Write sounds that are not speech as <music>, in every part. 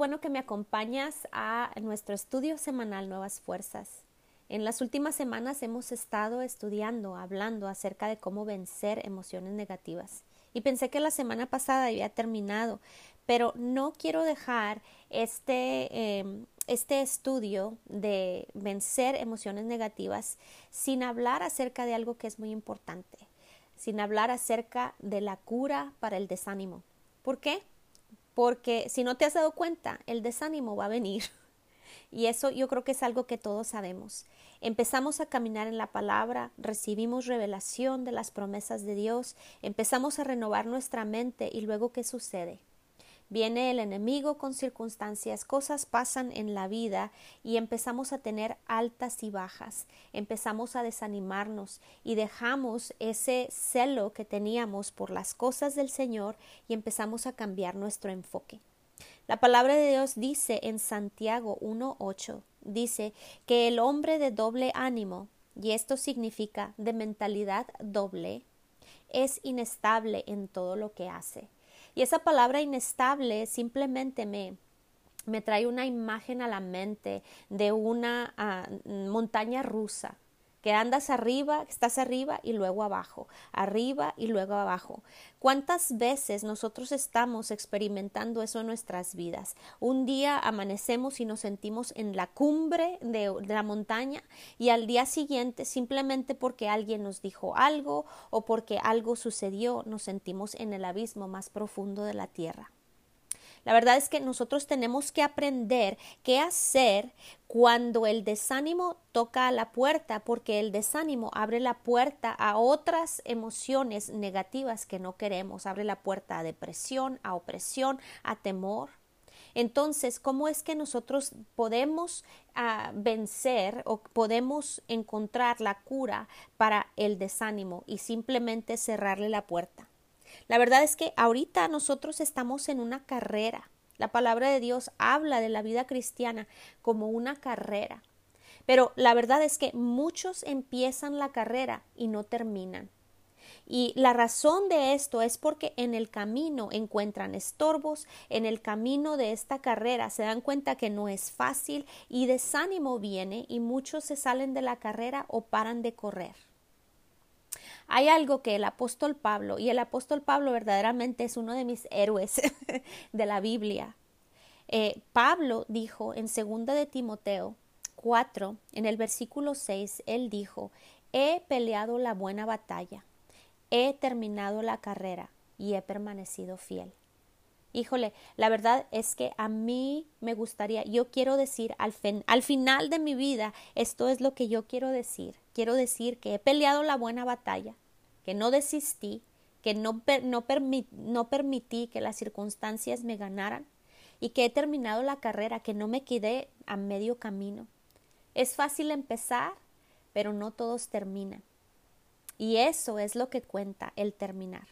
Bueno que me acompañas a nuestro estudio semanal Nuevas Fuerzas. En las últimas semanas hemos estado estudiando, hablando acerca de cómo vencer emociones negativas. Y pensé que la semana pasada había terminado, pero no quiero dejar este, em, este estudio de vencer emociones negativas sin hablar acerca de algo que es muy importante, sin hablar acerca de la cura para el desánimo. ¿Por qué? Porque si no te has dado cuenta, el desánimo va a venir. <laughs> Y eso yo creo que es algo que todos sabemos. Empezamos a caminar en la palabra, recibimos revelación de las promesas de Dios, empezamos a renovar nuestra mente y luego ¿qué sucede? Viene el enemigo con circunstancias, cosas pasan en la vida y empezamos a tener altas y bajas, empezamos a desanimarnos y dejamos ese celo que teníamos por las cosas del Señor y empezamos a cambiar nuestro enfoque. La palabra de Dios dice en Santiago 1.8, dice que el hombre de doble ánimo, y esto significa de mentalidad doble, es inestable en todo lo que hace. Y esa palabra inestable simplemente me, me trae una imagen a la mente de una ah, montaña rusa que andas arriba, estás arriba y luego abajo, arriba y luego abajo. ¿Cuántas veces nosotros estamos experimentando eso en nuestras vidas? Un día amanecemos y nos sentimos en la cumbre de, la montaña y al día siguiente, simplemente porque alguien nos dijo algo o porque algo sucedió, nos sentimos en el abismo más profundo de la tierra. La verdad es que nosotros tenemos que aprender qué hacer cuando el desánimo toca la puerta, porque el desánimo abre la puerta a otras emociones negativas que no queremos, abre la puerta a depresión, a opresión, a temor. Entonces, ¿cómo es que nosotros podemos uh, vencer o podemos encontrar la cura para el desánimo y simplemente cerrarle la puerta? La verdad es que ahorita nosotros estamos en una carrera. La palabra de Dios habla de la vida cristiana como una carrera. Pero la verdad es que muchos empiezan la carrera y no terminan. Y la razón de esto es porque en el camino encuentran estorbos, en el camino de esta carrera se dan cuenta que no es fácil y desánimo viene y muchos se salen de la carrera o paran de correr. Hay algo que el apóstol Pablo, y el apóstol Pablo verdaderamente es uno de mis héroes <laughs> de la Biblia. Eh, Pablo dijo en 2 de Timoteo 4, en el versículo 6, él dijo, he peleado la buena batalla, he terminado la carrera y he permanecido fiel. Híjole, la verdad es que a mí me gustaría, yo quiero decir al, al final de mi vida, esto es lo que yo quiero decir. Quiero decir que he peleado la buena batalla, que no desistí, que no, no, no permití que las circunstancias me ganaran y que he terminado la carrera, que no me quedé a medio camino. Es fácil empezar, pero no todos terminan. Y eso es lo que cuenta el terminar.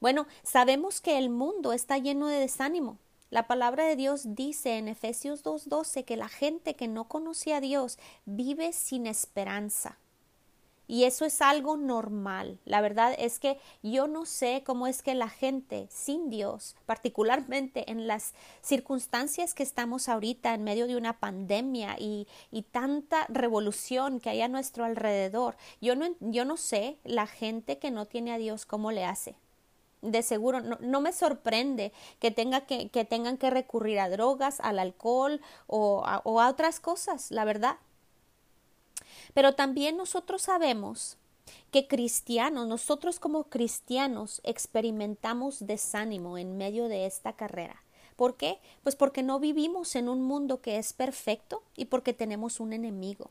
Bueno, sabemos que el mundo está lleno de desánimo. La palabra de Dios dice en Efesios 2.12 que la gente que no conoce a Dios vive sin esperanza. Y eso es algo normal. La verdad es que yo no sé cómo es que la gente sin Dios, particularmente en las circunstancias que estamos ahorita en medio de una pandemia y, y tanta revolución que hay a nuestro alrededor, yo no, yo no sé la gente que no tiene a Dios cómo le hace de seguro no, no, me sorprende que, tenga que, que, tengan que recurrir a drogas, al alcohol o o a otras cosas, la verdad. Pero también nosotros sabemos que cristianos, nosotros como cristianos experimentamos desánimo en medio de esta carrera. ¿Por qué? Pues porque no vivimos en un mundo que es perfecto y porque tenemos un enemigo.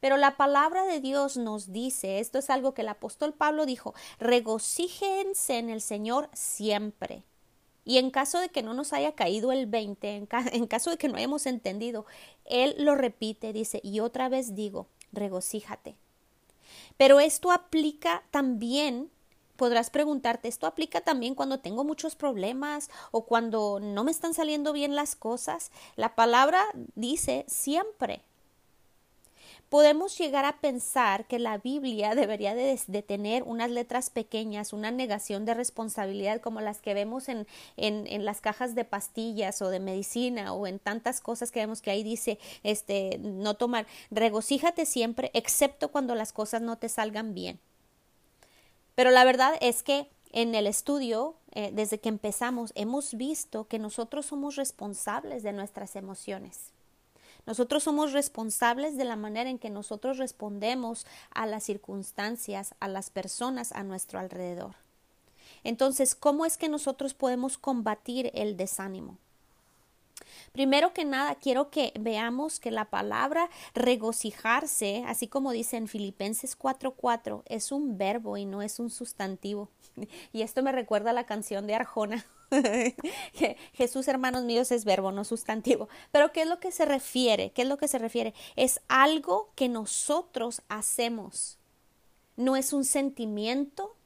Pero la palabra de Dios nos dice, esto es algo que el apóstol Pablo dijo, regocíjense en el Señor siempre. Y en caso de que no nos haya caído el 20, en, en caso de que no hayamos entendido, Él lo repite, dice, y otra vez digo, regocíjate. Pero esto aplica también, podrás preguntarte, esto aplica también cuando tengo muchos problemas o cuando no me están saliendo bien las cosas. La palabra dice siempre. Podemos llegar a pensar que la Biblia <laughs> debería de, tener unas letras pequeñas, una negación de responsabilidad como las que vemos en, en, las cajas de pastillas o de medicina o en tantas cosas que vemos que ahí dice este no tomar regocíjate siempre excepto cuando las cosas no te salgan bien. Pero la verdad es que en el estudio, eh, desde que empezamos, hemos visto que nosotros somos responsables de nuestras emociones. Nosotros somos responsables de la manera en que nosotros respondemos a las circunstancias, a las personas a nuestro alrededor. Entonces, ¿cómo es que nosotros podemos combatir el desánimo? Primero que nada, quiero que veamos que la palabra regocijarse, así como dice en Filipenses 4:4, es un verbo y no es un sustantivo. <laughs> Y esto me recuerda a la canción de Arjona. <laughs> Jesús, hermanos míos, es verbo, no sustantivo. Pero ¿qué es lo que se refiere? ¿Qué es lo que se refiere? Es algo que nosotros hacemos. No es un sentimiento,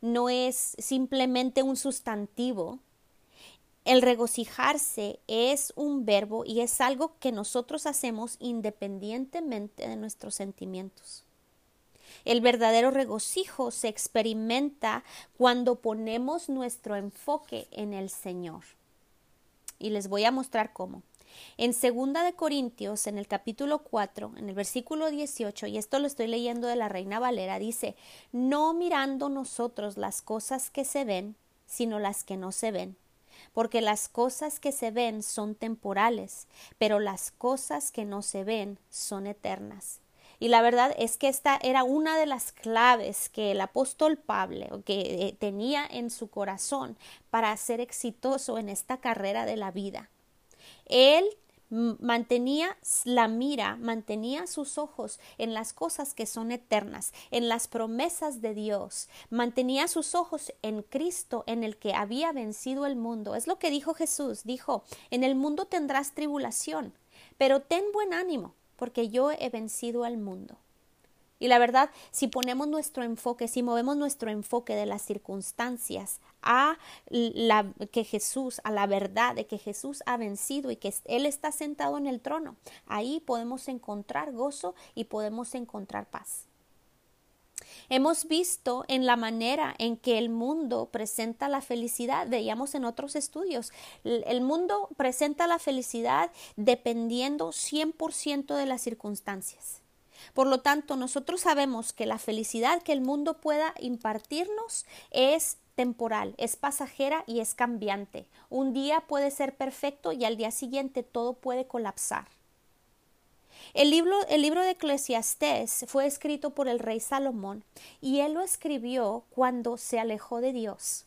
no es simplemente un sustantivo, el regocijarse es un verbo y es algo que nosotros hacemos independientemente de nuestros sentimientos. El verdadero regocijo se experimenta cuando ponemos nuestro enfoque en el Señor. Y les voy a mostrar cómo. En segunda de Corintios, en el capítulo 4, en el versículo 18, y esto lo estoy leyendo de la Reina Valera, dice, no mirando nosotros las cosas que se ven, sino las que no se ven porque las cosas que se ven son temporales, pero las cosas que no se ven son eternas. Y la verdad es que esta era una de las claves que el apóstol Pablo que eh, tenía en su corazón para ser exitoso en esta carrera de la vida. Él mantenía la mira, mantenía sus ojos en las cosas que son eternas, en las promesas de Dios, mantenía sus ojos en Cristo, en el que había vencido el mundo. Es lo que dijo Jesús, dijo, en el mundo tendrás tribulación, pero ten buen ánimo, porque yo he vencido al mundo. Y la verdad, si ponemos nuestro enfoque, si movemos nuestro enfoque de las circunstancias a la que Jesús, a la verdad de que Jesús ha vencido y que Él está sentado en el trono, ahí podemos encontrar gozo y podemos encontrar paz. Hemos visto en la manera en que el mundo presenta la felicidad, veíamos en otros estudios, el mundo presenta la felicidad dependiendo 100% de las circunstancias. Por lo tanto, nosotros sabemos que la felicidad que el mundo pueda impartirnos es temporal, es pasajera y es cambiante. Un día puede ser perfecto y al día siguiente todo puede colapsar. El libro, el libro de Eclesiastés fue escrito por el rey Salomón y él lo escribió cuando se alejó de Dios.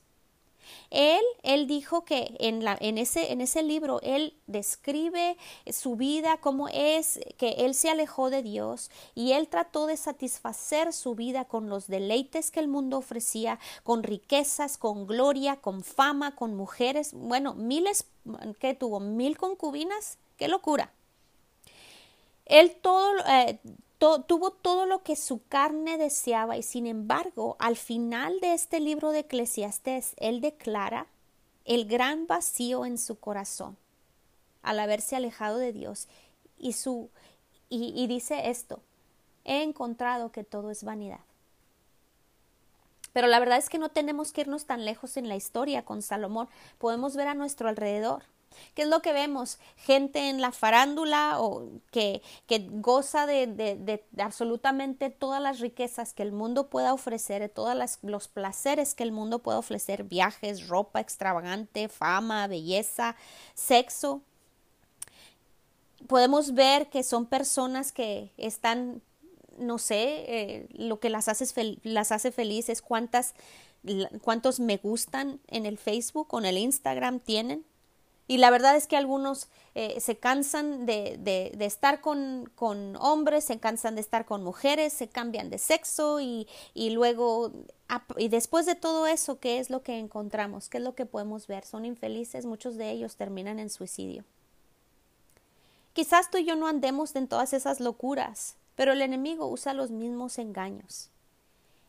Él, él dijo que en, la, en, ese, en ese libro él describe su vida, cómo es que él se alejó de Dios y él trató de satisfacer su vida con los deleites que el mundo ofrecía, con riquezas, con gloria, con fama, con mujeres, bueno, miles, que tuvo mil concubinas, qué locura. Él todo, eh, tuvo todo lo que su carne deseaba y sin embargo al final de este libro de Eclesiastés él declara el gran vacío en su corazón al haberse alejado de Dios y su y, y dice esto he encontrado que todo es vanidad pero la verdad es que no tenemos que irnos tan lejos en la historia con Salomón. Podemos ver a nuestro alrededor ¿Qué es lo que vemos? Gente en la farándula o que, que goza de, de, absolutamente todas las riquezas que el mundo pueda ofrecer, todos los placeres que el mundo pueda ofrecer, viajes, ropa extravagante, fama, belleza, sexo. Podemos ver que son personas que están, no sé, eh, lo que las hace, las hace felices, cuántas, cuántos me gustan en el Facebook o en el Instagram tienen y la verdad es que algunos eh, se cansan de, de, estar con, con, hombres, se cansan de estar con mujeres, se cambian de sexo y, y luego, y después de todo eso, ¿qué es lo que encontramos? ¿Qué es lo que podemos ver? Son infelices, muchos de ellos terminan en suicidio. Quizás tú y yo no andemos en todas esas locuras, pero el enemigo usa los mismos engaños.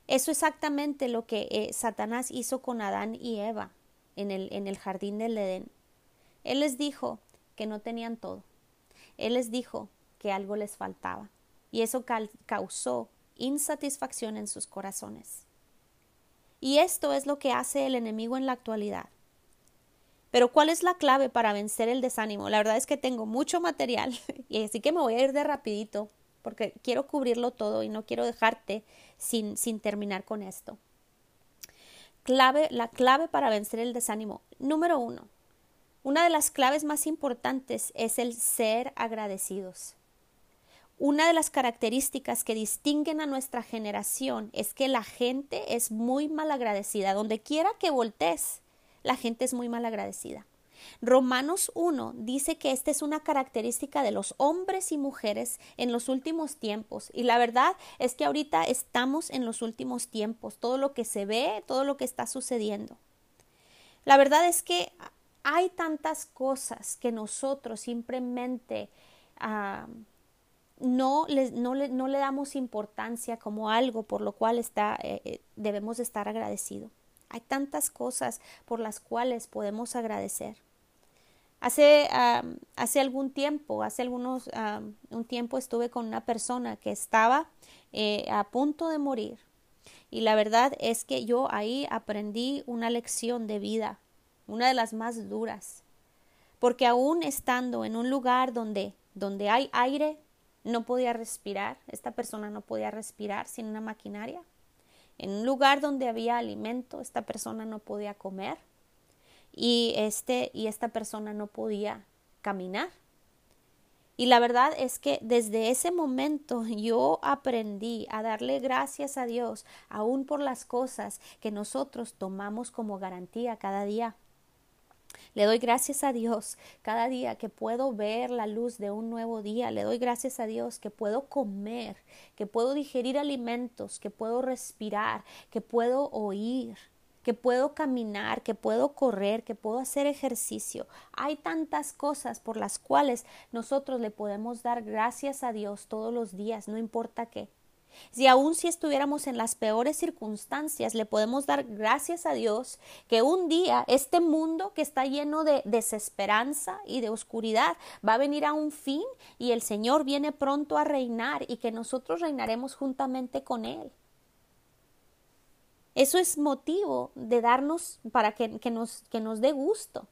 Eso es exactamente lo que eh, Satanás hizo con Adán y Eva en el, en el jardín del Edén. Él les dijo que no tenían todo. Él les dijo que algo les faltaba. y eso causó insatisfacción en sus corazones. Y esto es lo que hace el enemigo en la actualidad. Pero ¿cuál es la clave para vencer el desánimo? La verdad es que tengo mucho material <laughs> y así que me voy a ir de rapidito porque quiero cubrirlo todo y no quiero dejarte sin, sin terminar con esto. Clave, la clave para vencer el desánimo. Número uno, una de las claves más importantes es el ser agradecidos. Una de las características que distinguen a nuestra generación es que la gente es muy mal agradecida. Donde quiera que voltees, la gente es muy mal agradecida. Romanos 1 dice que esta es una característica de los hombres y mujeres en los últimos tiempos. Y la verdad es que ahorita estamos en los últimos tiempos. Todo lo que se ve, todo lo que está sucediendo. La verdad es que hay tantas cosas que nosotros simplemente ah, no, le, damos importancia como algo por lo cual eh, eh, debemos estar agradecidos. Hay tantas cosas por las cuales podemos agradecer. Hace, hace algún tiempo, hace algunos, un tiempo estuve con una persona que estaba eh, a punto de morir. Y la verdad es que yo ahí aprendí una lección de vida, una de las más duras. Porque aún estando en un lugar donde, donde hay aire, no podía respirar, esta persona no podía respirar sin una maquinaria. En un lugar donde había alimento, esta persona no podía comer y este y esta persona no podía caminar. Y la verdad es que desde ese momento yo aprendí a darle gracias a Dios aún por las cosas que nosotros tomamos como garantía cada día. Le doy gracias a Dios cada día que puedo ver la luz de un nuevo día. Le doy gracias a Dios que puedo comer, que puedo digerir alimentos, que puedo respirar, que puedo oír que puedo caminar, que puedo correr, que puedo hacer ejercicio. Hay tantas cosas por las cuales nosotros le podemos dar gracias a Dios todos los días, no importa qué. Si aún si estuviéramos en las peores circunstancias, le podemos dar gracias a Dios que un día este mundo que está lleno de desesperanza y de oscuridad va a venir a un fin y el Señor viene pronto a reinar y que nosotros reinaremos juntamente con Él. Eso es motivo de darnos para que, nos, que nos dé gusto.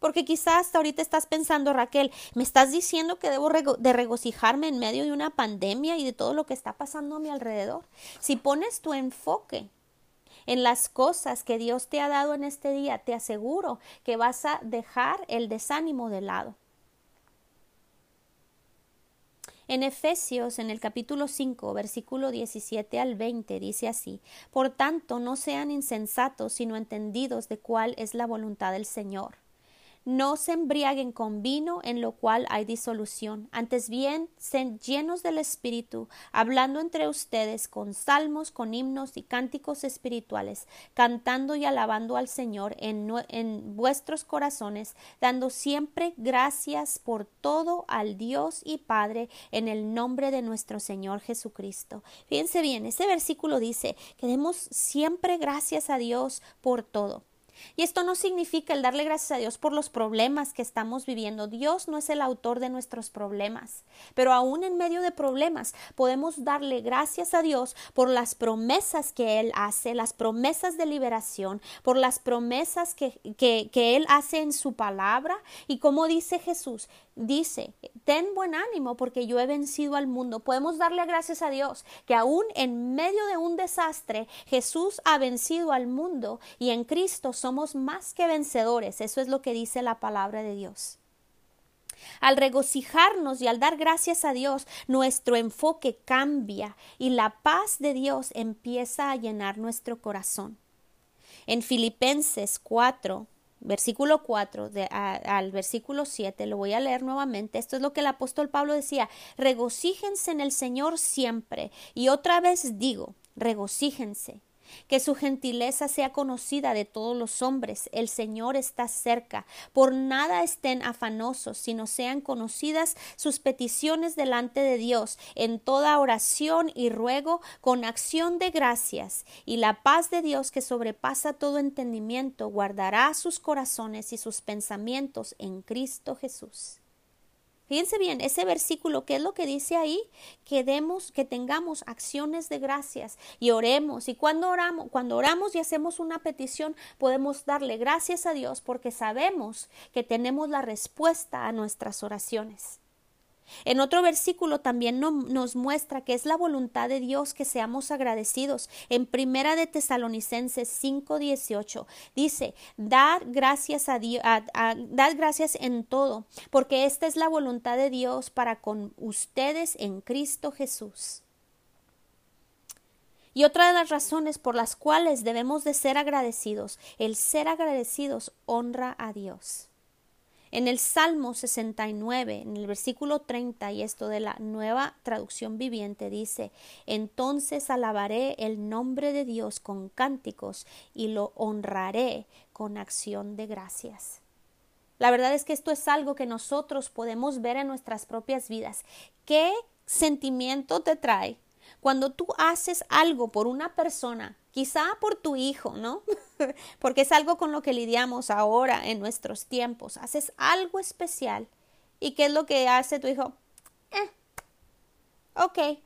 Porque quizás hasta ahorita estás pensando, Raquel, me estás diciendo que debo de regocijarme en medio de una pandemia y de todo lo que está pasando a mi alrededor. Si pones tu enfoque en las cosas que Dios te ha dado en este día, te aseguro que vas a dejar el desánimo de lado. En Efesios, en el capítulo 5, versículo 17 al 20, dice así, Por tanto, no sean insensatos, sino entendidos de cuál es la voluntad del Señor no se embriaguen con vino en lo cual hay disolución, antes bien sean llenos del Espíritu, hablando entre ustedes con salmos, con himnos y cánticos espirituales, cantando y alabando al Señor en, vuestros corazones, dando siempre gracias por todo al Dios y Padre en el nombre de nuestro Señor Jesucristo. Fíjense bien, ese versículo dice que demos siempre gracias a Dios por todo. Y esto no significa el darle gracias a Dios por los problemas que estamos viviendo. Dios no es el autor de nuestros problemas, pero aún en medio de problemas podemos darle gracias a Dios por las promesas que Él hace, las promesas de liberación, por las promesas que, que, que Él hace en su palabra. Y como dice Jesús, dice, ten buen ánimo porque yo he vencido al mundo. Podemos darle gracias a Dios que aún en medio de un desastre Jesús ha vencido al mundo y en Cristo somos más que vencedores. Eso es lo que dice la palabra de Dios. Al regocijarnos y al dar gracias a Dios, nuestro enfoque cambia y la paz de Dios empieza a llenar nuestro corazón. En Filipenses 4, versículo 4 al versículo 7, lo voy a leer nuevamente. Esto es lo que el apóstol Pablo decía, regocíjense en el Señor siempre. Y otra vez digo, regocíjense que su gentileza sea conocida de todos los hombres. El Señor está cerca. Por nada estén afanosos, sino sean conocidas sus peticiones delante de Dios en toda oración y ruego con acción de gracias. Y la paz de Dios que sobrepasa todo entendimiento guardará sus corazones y sus pensamientos en Cristo Jesús. Fíjense bien, ese versículo, ¿qué es lo que dice ahí? Que demos, que tengamos acciones de gracias y oremos. Y cuando oramos, cuando oramos y hacemos una petición, podemos darle gracias a Dios porque sabemos que tenemos la respuesta a nuestras oraciones. En otro versículo también nos muestra que es la voluntad de Dios que seamos agradecidos. En Primera de Tesalonicenses 5:18 dice, "Dad gracias a Dios, gracias en todo, porque esta es la voluntad de Dios para con ustedes en Cristo Jesús." Y otra de las razones por las cuales debemos de ser agradecidos, el ser agradecidos honra a Dios. En el Salmo 69, en el versículo 30, y esto de la nueva traducción viviente, dice, entonces alabaré el nombre de Dios con cánticos y lo honraré con acción de gracias. La verdad es que esto es algo que nosotros podemos ver en nuestras propias vidas. ¿Qué sentimiento te trae cuando tú haces algo por una persona, quizá por tu hijo, ¿no? <laughs> Porque es algo con lo que lidiamos ahora en nuestros tiempos. Haces algo especial. ¿Y qué es lo que hace tu hijo? Eh, ok.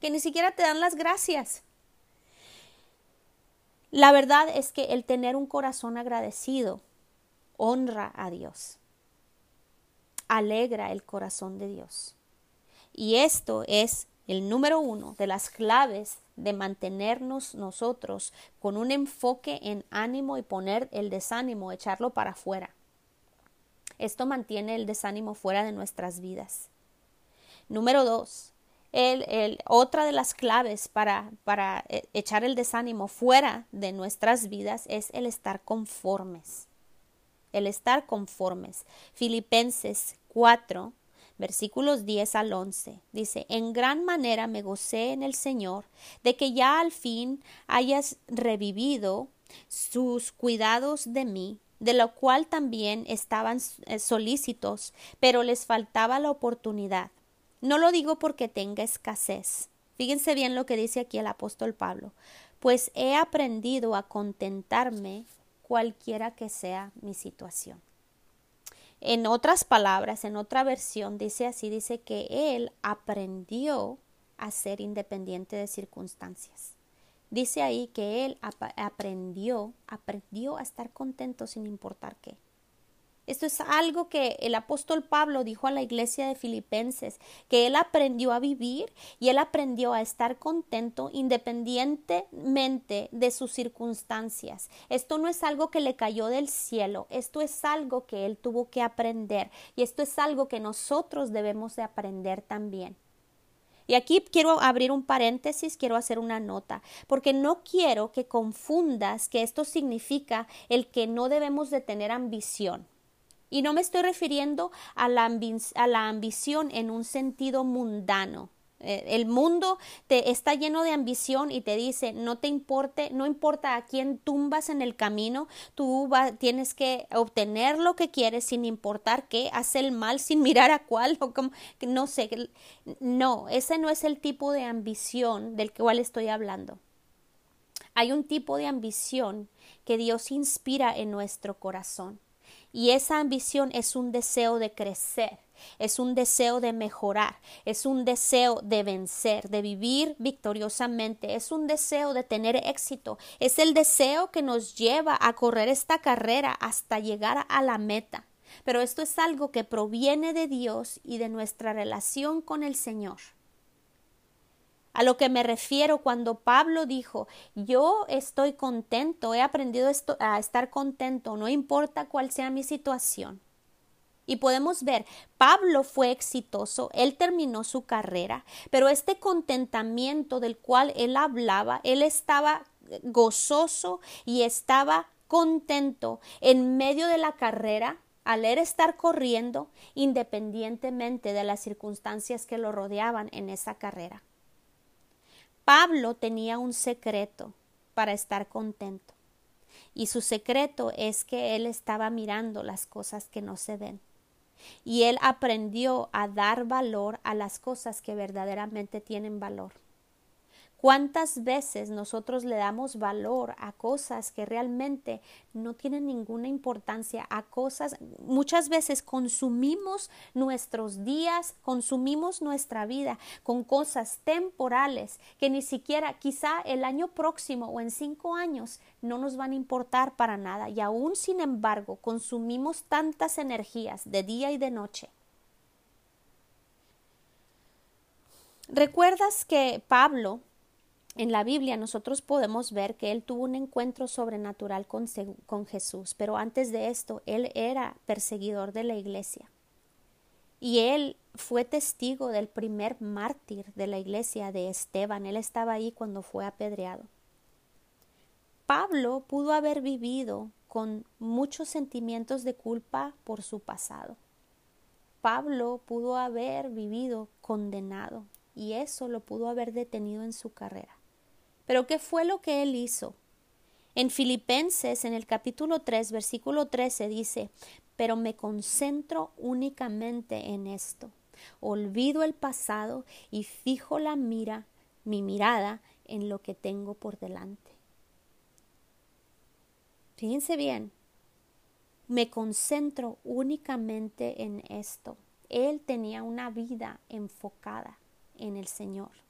Que ni siquiera te dan las gracias. La verdad es que el tener un corazón agradecido honra a Dios. Alegra el corazón de Dios. Y esto es el número uno de las claves de mantenernos nosotros con un enfoque en ánimo y poner el desánimo, echarlo para afuera. Esto mantiene el desánimo fuera de nuestras vidas. Número dos, el, otra de las claves para, para eh, echar el desánimo fuera de nuestras vidas es el estar conformes. El estar conformes. Filipenses 4, versículos 10 al 11. Dice, en gran manera me gocé en el Señor de que ya al fin hayas revivido sus cuidados de mí, de lo cual también estaban eh, solícitos, pero les faltaba la oportunidad. No lo digo porque tenga escasez. Fíjense bien lo que dice aquí el apóstol Pablo, pues he aprendido a contentarme cualquiera que sea mi situación. En otras palabras, en otra versión dice así, dice que él aprendió a ser independiente de circunstancias. Dice ahí que él aprendió, aprendió a estar contento sin importar qué. Esto es algo que el apóstol Pablo dijo a la iglesia de Filipenses, que él aprendió a vivir y él aprendió a estar contento independientemente de sus circunstancias. Esto no es algo que le cayó del cielo, esto es algo que él tuvo que aprender y esto es algo que nosotros debemos de aprender también. Y aquí quiero abrir un paréntesis, quiero hacer una nota, porque no quiero que confundas que esto significa el que no debemos de tener ambición. Y no me estoy refiriendo a la, a la ambición en un sentido mundano. Eh, el mundo te está lleno de ambición y te dice no te importe, no importa a quién tumbas en el camino, tú tienes que obtener lo que quieres sin importar qué, hace el mal sin <laughs> mirar a cuál o como, no sé, no, ese no es el tipo de ambición del cual estoy hablando. Hay un tipo de ambición que Dios inspira en nuestro corazón y esa ambición es un deseo de crecer, es un deseo de mejorar, es un deseo de vencer, de vivir victoriosamente, es un deseo de tener éxito, es el deseo que nos lleva a correr esta carrera hasta llegar a la meta. Pero esto es algo que proviene de Dios y de nuestra relación con el Señor. A lo que me refiero cuando Pablo dijo, yo estoy contento, he aprendido esto, a estar contento, no importa cuál sea mi situación. Y podemos ver, Pablo fue exitoso, él terminó su carrera, pero este contentamiento del cual él hablaba, él estaba gozoso y estaba contento en medio de la carrera, al estar corriendo, independientemente de las circunstancias que lo rodeaban en esa carrera. Pablo tenía un secreto para estar contento. Y su secreto es que él estaba mirando las cosas que no se ven. Y él aprendió a dar valor a las cosas que verdaderamente tienen valor. ¿Cuántas veces nosotros le damos valor a cosas que realmente no tienen ninguna importancia, a cosas, muchas veces consumimos nuestros días, consumimos nuestra vida con cosas temporales que ni siquiera quizá el año próximo o en cinco años no nos van a importar para nada y aún sin embargo consumimos tantas energías de día y de noche. ¿Recuerdas que Pablo en la Biblia nosotros podemos ver que él tuvo un encuentro sobrenatural con, Jesús, pero antes de esto él era perseguidor de la iglesia. Y él fue testigo del primer mártir de la iglesia de Esteban. Él estaba ahí cuando fue apedreado. Pablo pudo haber vivido con muchos sentimientos de culpa por su pasado. Pablo pudo haber vivido condenado y eso lo pudo haber detenido en su carrera. Pero ¿qué fue lo que él hizo? En Filipenses, en el capítulo 3, versículo 13, dice, pero me concentro únicamente en esto. Olvido el pasado y fijo la mira, mi mirada, en lo que tengo por delante. Fíjense bien, me concentro únicamente en esto. Él tenía una vida enfocada en el Señor.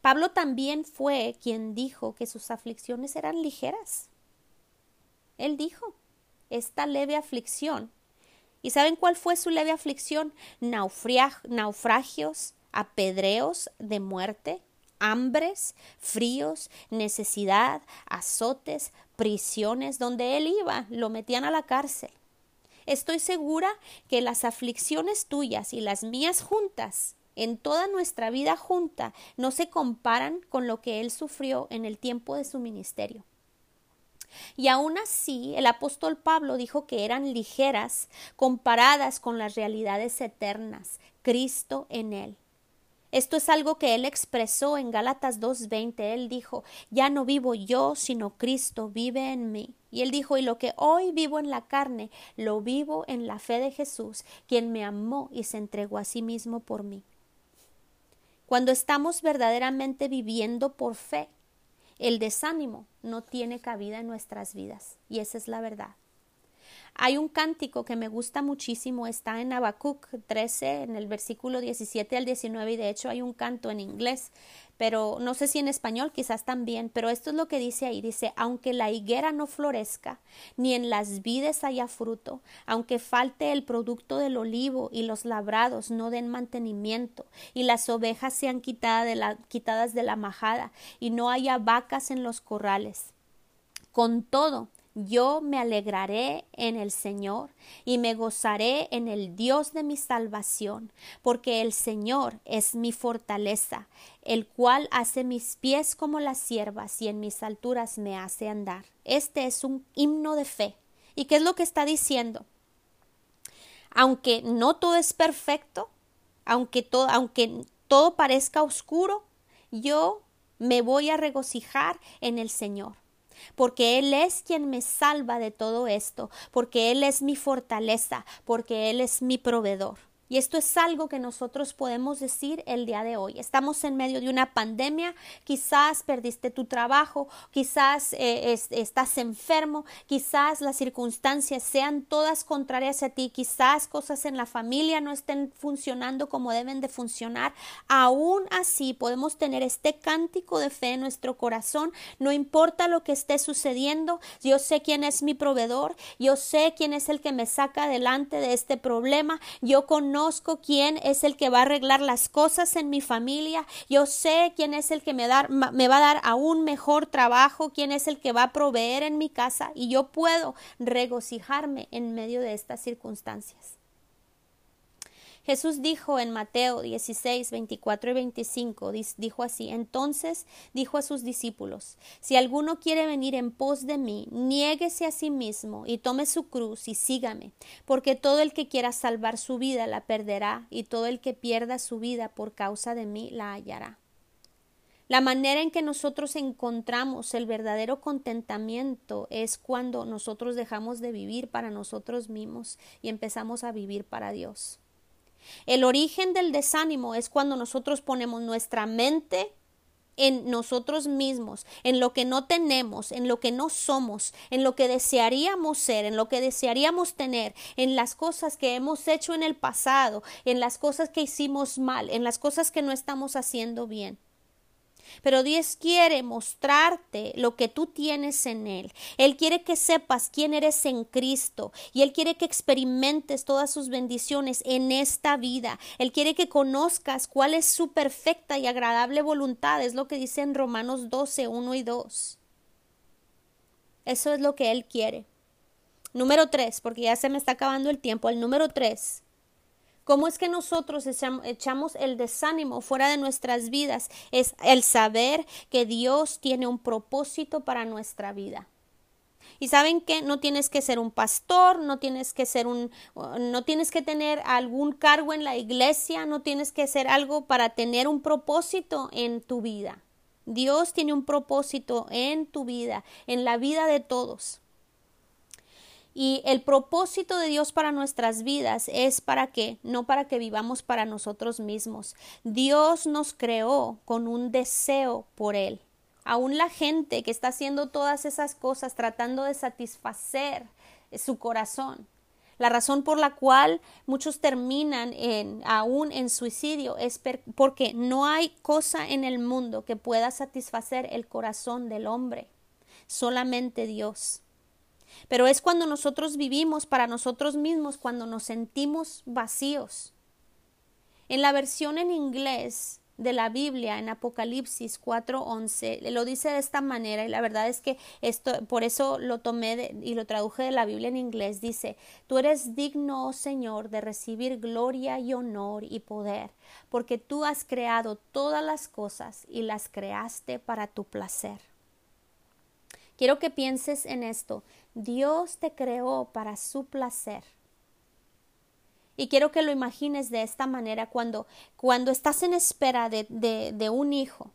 Pablo también fue quien dijo que sus aflicciones eran ligeras. Él dijo, esta leve aflicción. ¿Y saben cuál fue su leve aflicción? naufragios, apedreos de muerte, hambres, fríos, necesidad, azotes, prisiones, donde él iba, lo metían a la cárcel. Estoy segura que las aflicciones tuyas y las mías juntas en toda nuestra vida junta no se comparan con lo que él sufrió en el tiempo de su ministerio. Y aún así, el apóstol Pablo dijo que eran ligeras comparadas con las realidades eternas, Cristo en él. Esto es algo que él expresó en Gálatas 2.20. Él dijo, ya no vivo yo, sino Cristo vive en mí. Y él dijo, y lo que hoy vivo en la carne, lo vivo en la fe de Jesús, quien me amó y se entregó a sí mismo por mí. Cuando estamos verdaderamente viviendo por fe, el desánimo no tiene cabida en nuestras vidas y esa es la verdad. Hay un cántico que me gusta muchísimo, está en Habacuc 13, en el versículo 17 al 19, y de hecho hay un canto en inglés pero no sé si en español quizás también, pero esto es lo que dice ahí, dice, aunque la higuera no florezca, ni en las vides haya fruto, aunque falte el producto del olivo y los labrados no den mantenimiento, y las ovejas sean quitadas de la, quitadas de la majada, y no haya vacas en los corrales. Con todo, yo me alegraré en el Señor y me gozaré en el Dios de mi salvación, porque el Señor es mi fortaleza, el cual hace mis pies como las siervas y en mis alturas me hace andar. Este es un himno de fe. ¿Y qué es lo que está diciendo? Aunque no todo es perfecto, aunque todo, aunque todo parezca oscuro, yo me voy a regocijar en el Señor porque Él es quien me salva de todo esto, porque Él es mi fortaleza, porque Él es mi proveedor. Y esto es algo que nosotros podemos decir el día de hoy. Estamos en medio de una pandemia, quizás perdiste tu trabajo, quizás eh, estás enfermo, quizás las circunstancias sean todas contrarias a ti, quizás cosas en la familia no estén funcionando como deben de funcionar. Aún así podemos tener este cántico de fe en nuestro corazón, no importa lo que esté sucediendo, yo sé quién es mi proveedor, yo sé quién es el que me saca adelante de este problema, yo conozco conozco quién es el que va a arreglar las cosas en mi familia, yo sé quién es el que me, dar, me va a dar aún mejor trabajo, quién es el que va a proveer en mi casa y yo puedo regocijarme en medio de estas circunstancias. Jesús dijo en Mateo 16, 24 y 25, dijo así, entonces dijo a sus discípulos, si alguno quiere venir en pos de mí, niéguese a sí mismo y tome su cruz y sígame, porque todo el que quiera salvar su vida la perderá, y todo el que pierda su vida por causa de mí la hallará. La manera en que nosotros encontramos el verdadero contentamiento es cuando nosotros dejamos de vivir para nosotros mismos y empezamos a vivir para Dios. El origen del desánimo es cuando nosotros ponemos nuestra mente en nosotros mismos, en lo que no tenemos, en lo que no somos, en lo que desearíamos ser, en lo que desearíamos tener, en las cosas que hemos hecho en el pasado, en las cosas que hicimos mal, en las cosas que no estamos haciendo bien. Pero Dios quiere mostrarte lo que tú tienes en Él. Él quiere que sepas quién eres en Cristo y Él quiere que experimentes todas sus bendiciones en esta vida. Él quiere que conozcas cuál es su perfecta y agradable voluntad. Es lo que dice en Romanos 12, 1 y 2. Eso es lo que Él quiere. Número 3, porque ya se me está acabando el tiempo. El número 3 ¿Cómo es que nosotros echamos el desánimo fuera de nuestras vidas? Es el saber que Dios tiene un propósito para nuestra vida. Y saben que no tienes que ser un pastor, no tienes que ser un no tienes que tener algún cargo en la iglesia, no tienes que hacer algo para tener un propósito en tu vida. Dios tiene un propósito en tu vida, en la vida de todos. Y el propósito de Dios para nuestras vidas es para qué, no para que vivamos para nosotros mismos. Dios nos creó con un deseo por Él. Aún la gente que está haciendo todas esas cosas tratando de satisfacer su corazón. La razón por la cual muchos terminan en, aún en suicidio es porque no hay cosa en el mundo que pueda satisfacer el corazón del hombre. Solamente Dios. Pero es cuando nosotros vivimos para nosotros mismos, cuando nos sentimos vacíos. En la versión en inglés de la Biblia en Apocalipsis 4:11 lo dice de esta manera y la verdad es que esto por eso lo tomé y lo traduje de la Biblia en inglés dice tú eres digno oh Señor de recibir gloria y honor y poder porque tú has creado todas las cosas y las creaste para tu placer Quiero que pienses en esto. Dios te creó para su placer. Y quiero que lo imagines de esta manera cuando, cuando estás en espera de, de, de un hijo.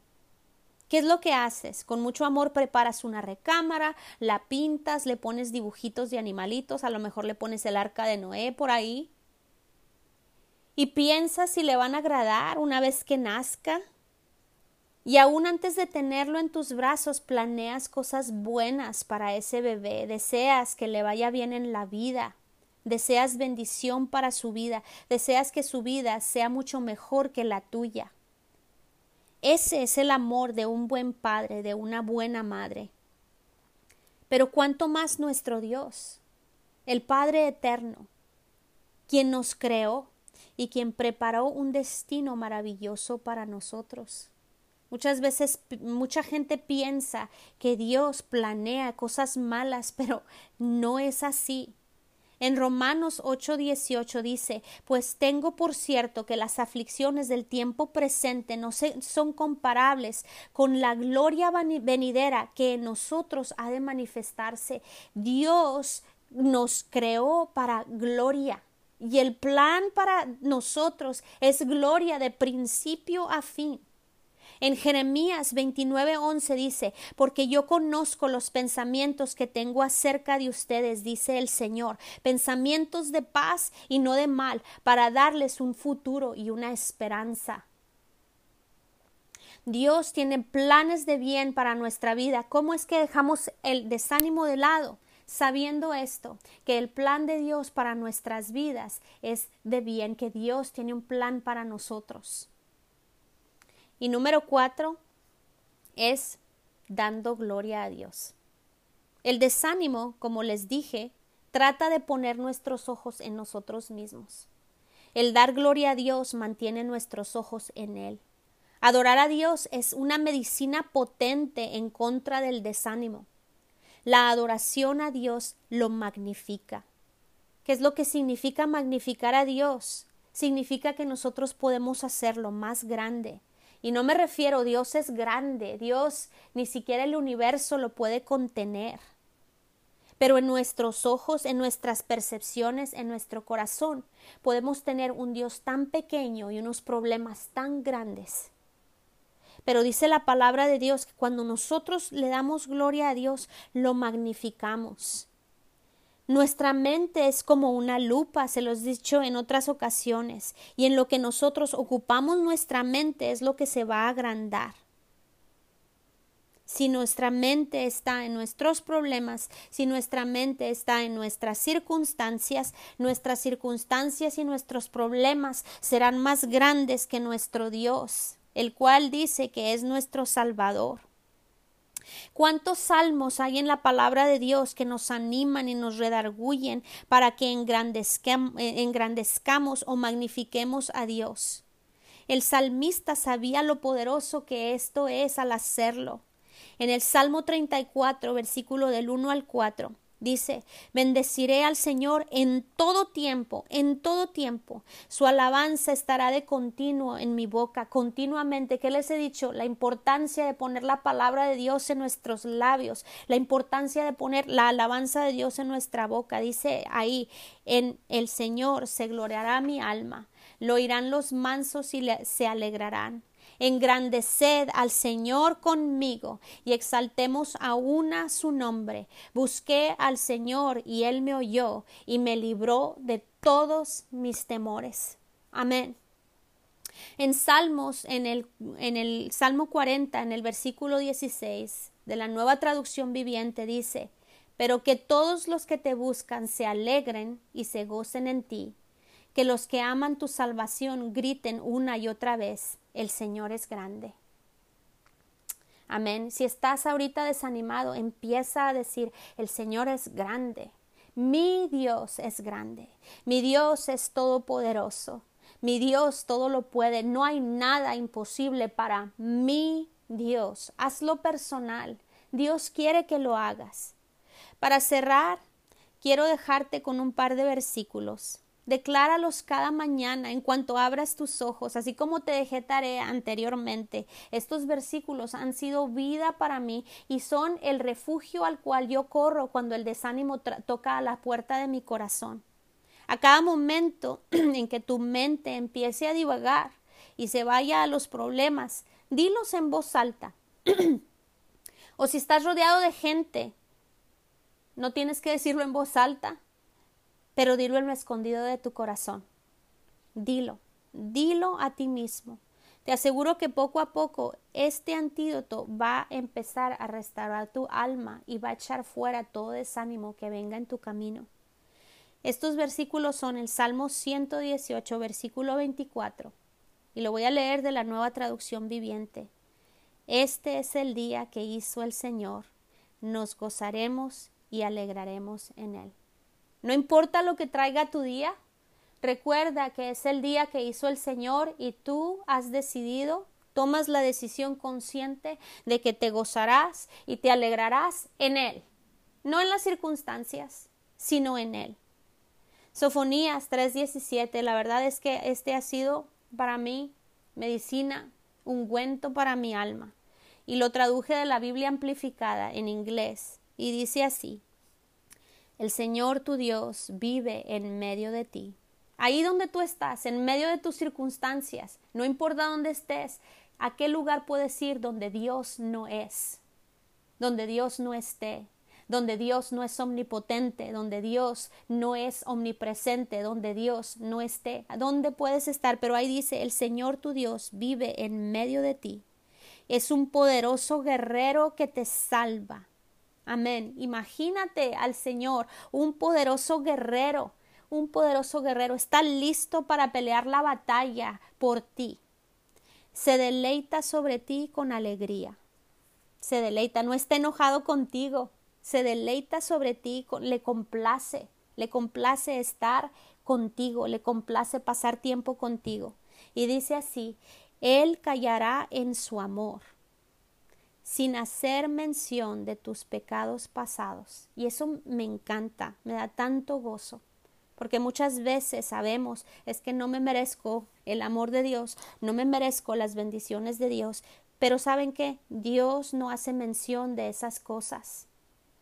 ¿Qué es lo que haces? Con mucho amor preparas una recámara, la pintas, le pones dibujitos de animalitos, a lo mejor le pones el arca de Noé por ahí. Y piensas si le van a agradar una vez que nazca. Y aún antes de tenerlo en tus brazos, planeas cosas buenas para ese bebé, deseas que le vaya bien en la vida, deseas bendición para su vida, deseas que su vida sea mucho mejor que la tuya. Ese es el amor de un buen padre, de una buena madre. Pero cuánto más nuestro Dios, el Padre eterno, quien nos creó y quien preparó un destino maravilloso para nosotros. Muchas veces mucha gente piensa que Dios planea cosas malas, <laughs> pero no es así. En Romanos 8:18 dice, pues tengo por cierto que las aflicciones del tiempo presente no son comparables con la gloria venidera que en nosotros ha de manifestarse. Dios nos creó para gloria. Y el plan para nosotros es gloria de principio a fin. En Jeremías 29:11 dice, porque yo conozco los pensamientos que tengo acerca de ustedes, dice el Señor, pensamientos de paz y no de mal, para darles un futuro y una esperanza. Dios tiene planes de bien para nuestra vida. ¿Cómo es que dejamos el desánimo de lado? Sabiendo esto, que el plan de Dios para nuestras vidas es de bien, que Dios tiene un plan para nosotros. Y número cuatro es dando gloria a Dios. El desánimo, como les dije, trata de poner nuestros ojos en nosotros mismos. El dar gloria a Dios mantiene nuestros ojos en Él. Adorar a Dios es una medicina potente en contra del desánimo. La adoración a Dios lo magnifica. ¿Qué es lo que significa magnificar a Dios? Significa que nosotros podemos hacerlo más grande, y no me refiero, Dios es grande, Dios ni siquiera el universo lo puede contener. Pero en nuestros ojos, en nuestras percepciones, en nuestro corazón, podemos tener un Dios tan pequeño y unos problemas tan grandes. Pero dice la palabra de Dios que cuando nosotros le damos gloria a Dios, lo magnificamos. Nuestra mente es como una lupa, se los he dicho en otras ocasiones, y en lo que nosotros ocupamos nuestra mente es lo que se va a agrandar. si nuestra mente está en nuestros problemas, si nuestra mente está en nuestras circunstancias, nuestras circunstancias y nuestros problemas serán más grandes que nuestro Dios, el cual dice que es nuestro Salvador. ¿Cuántos salmos hay en la palabra de Dios que nos animan y nos redarguyen para que engrandezcamos o magnifiquemos a Dios? El salmista sabía lo poderoso que esto es al hacerlo. En el Salmo 34, versículo del 1 al 4, dice, bendeciré al Señor en todo tiempo, en todo tiempo. Su alabanza estará de continuo en mi boca, continuamente. ¿Qué les he dicho? La importancia de poner la palabra de Dios en nuestros labios, la importancia de poner la alabanza de Dios en nuestra boca. Dice ahí, en el Señor se gloriará mi alma. Lo oirán los mansos y se alegrarán engrandeced al Señor conmigo y exaltemos a una su nombre. Busqué al Señor y él me oyó y me libró de todos mis temores. Amén. En Salmos, en el, en el Salmo 40, en el versículo 16 de la nueva traducción viviente dice, pero que todos los que te buscan se alegren y se gocen en ti, que los que aman tu salvación griten una y otra vez, el Señor es grande. Amén. Si estás ahorita desanimado, empieza a decir, el Señor es grande. Mi Dios es grande. Mi Dios es todopoderoso. Mi Dios todo lo puede. No hay nada imposible para mi Dios. Hazlo personal. Dios quiere que lo hagas. Para cerrar, quiero dejarte con un par de versículos Decláralos cada mañana en cuanto abras tus ojos, así como te dejé tarea anteriormente. Estos versículos han sido vida para mí y son el refugio al cual yo corro cuando el desánimo toca a la puerta de mi corazón. A cada momento <clears throat> en que tu mente empiece a divagar y se vaya a los problemas, dilos en voz alta. <clears throat> o si estás rodeado de gente, no tienes que decirlo en voz alta pero dilo en lo escondido de tu corazón. Dilo, dilo a ti mismo. Te aseguro que poco a poco este antídoto va a empezar a restaurar tu alma y va a echar fuera todo desánimo que venga en tu camino. Estos versículos son el Salmo 118, versículo 24, y lo voy a leer de la nueva traducción viviente. Este es el día que hizo el Señor, nos gozaremos y alegraremos en él. No importa lo que traiga tu día, recuerda que es el día que hizo el Señor y tú has decidido, tomas la decisión consciente de que te gozarás y te alegrarás en Él, no en las circunstancias, sino en Él. Sofonías 3:17, la verdad es que este ha sido para mí medicina, ungüento para mi alma. Y lo traduje de la Biblia amplificada en inglés y dice así, el Señor tu Dios vive en medio de ti. Ahí donde tú estás, en medio de tus circunstancias, no importa dónde estés, ¿a qué lugar puedes ir donde Dios no es? Donde Dios no esté, donde Dios no es omnipotente, donde Dios no es omnipresente, donde Dios no esté. ¿A dónde puedes estar? Pero ahí dice, el Señor tu Dios vive en medio de ti. Es un poderoso guerrero que te salva. Amén. Imagínate al Señor, un poderoso guerrero, un poderoso guerrero, está listo para pelear la batalla por ti. Se deleita sobre ti con alegría. Se deleita, no está enojado contigo, se deleita sobre ti, le complace, le complace estar contigo, le complace pasar tiempo contigo. Y dice así, Él callará en su amor sin hacer mención de tus pecados pasados. Y eso me encanta, me da tanto gozo, porque muchas veces sabemos es que no me merezco el amor de Dios, no me merezco las bendiciones de Dios, pero saben que Dios no hace mención de esas cosas.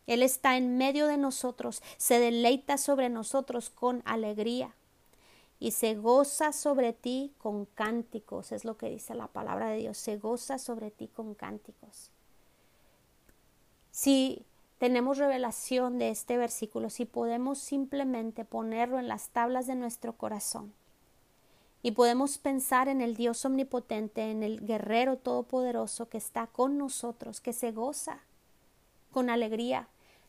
Él está en medio de nosotros, se deleita sobre nosotros con alegría y se goza sobre ti con cánticos, es lo que dice la palabra de Dios, se goza sobre ti con cánticos. Si tenemos revelación de este versículo, si podemos simplemente ponerlo en las tablas de nuestro corazón y podemos pensar en el Dios omnipotente, en el guerrero todopoderoso que está con nosotros, que se goza con alegría.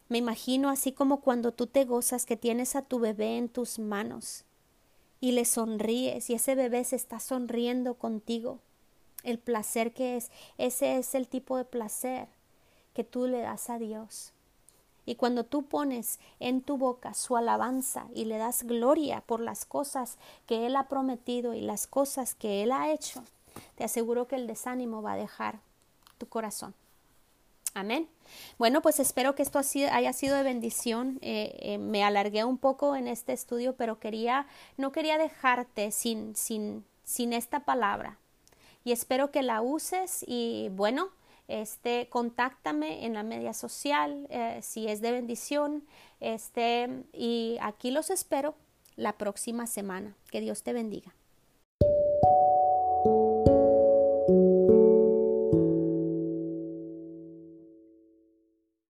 Me imagino así como cuando tú te gozas que tienes a tu bebé en tus manos y le sonríes y ese bebé se está sonriendo contigo. El placer que es, ese es el tipo de placer que tú le das a Dios. Y cuando tú pones en tu boca su alabanza y le das gloria por las cosas que Él ha prometido y las cosas que Él ha hecho, te aseguro que el desánimo va a dejar tu corazón. Amén. Bueno, pues espero que esto haya sido de bendición. Eh, eh, me alargué un poco en este estudio, pero quería, no quería dejarte sin, sin, sin esta palabra. Y espero que la uses y bueno, este, contáctame en la media social eh, si es de bendición. Este, y aquí los espero la próxima semana. Que Dios te bendiga.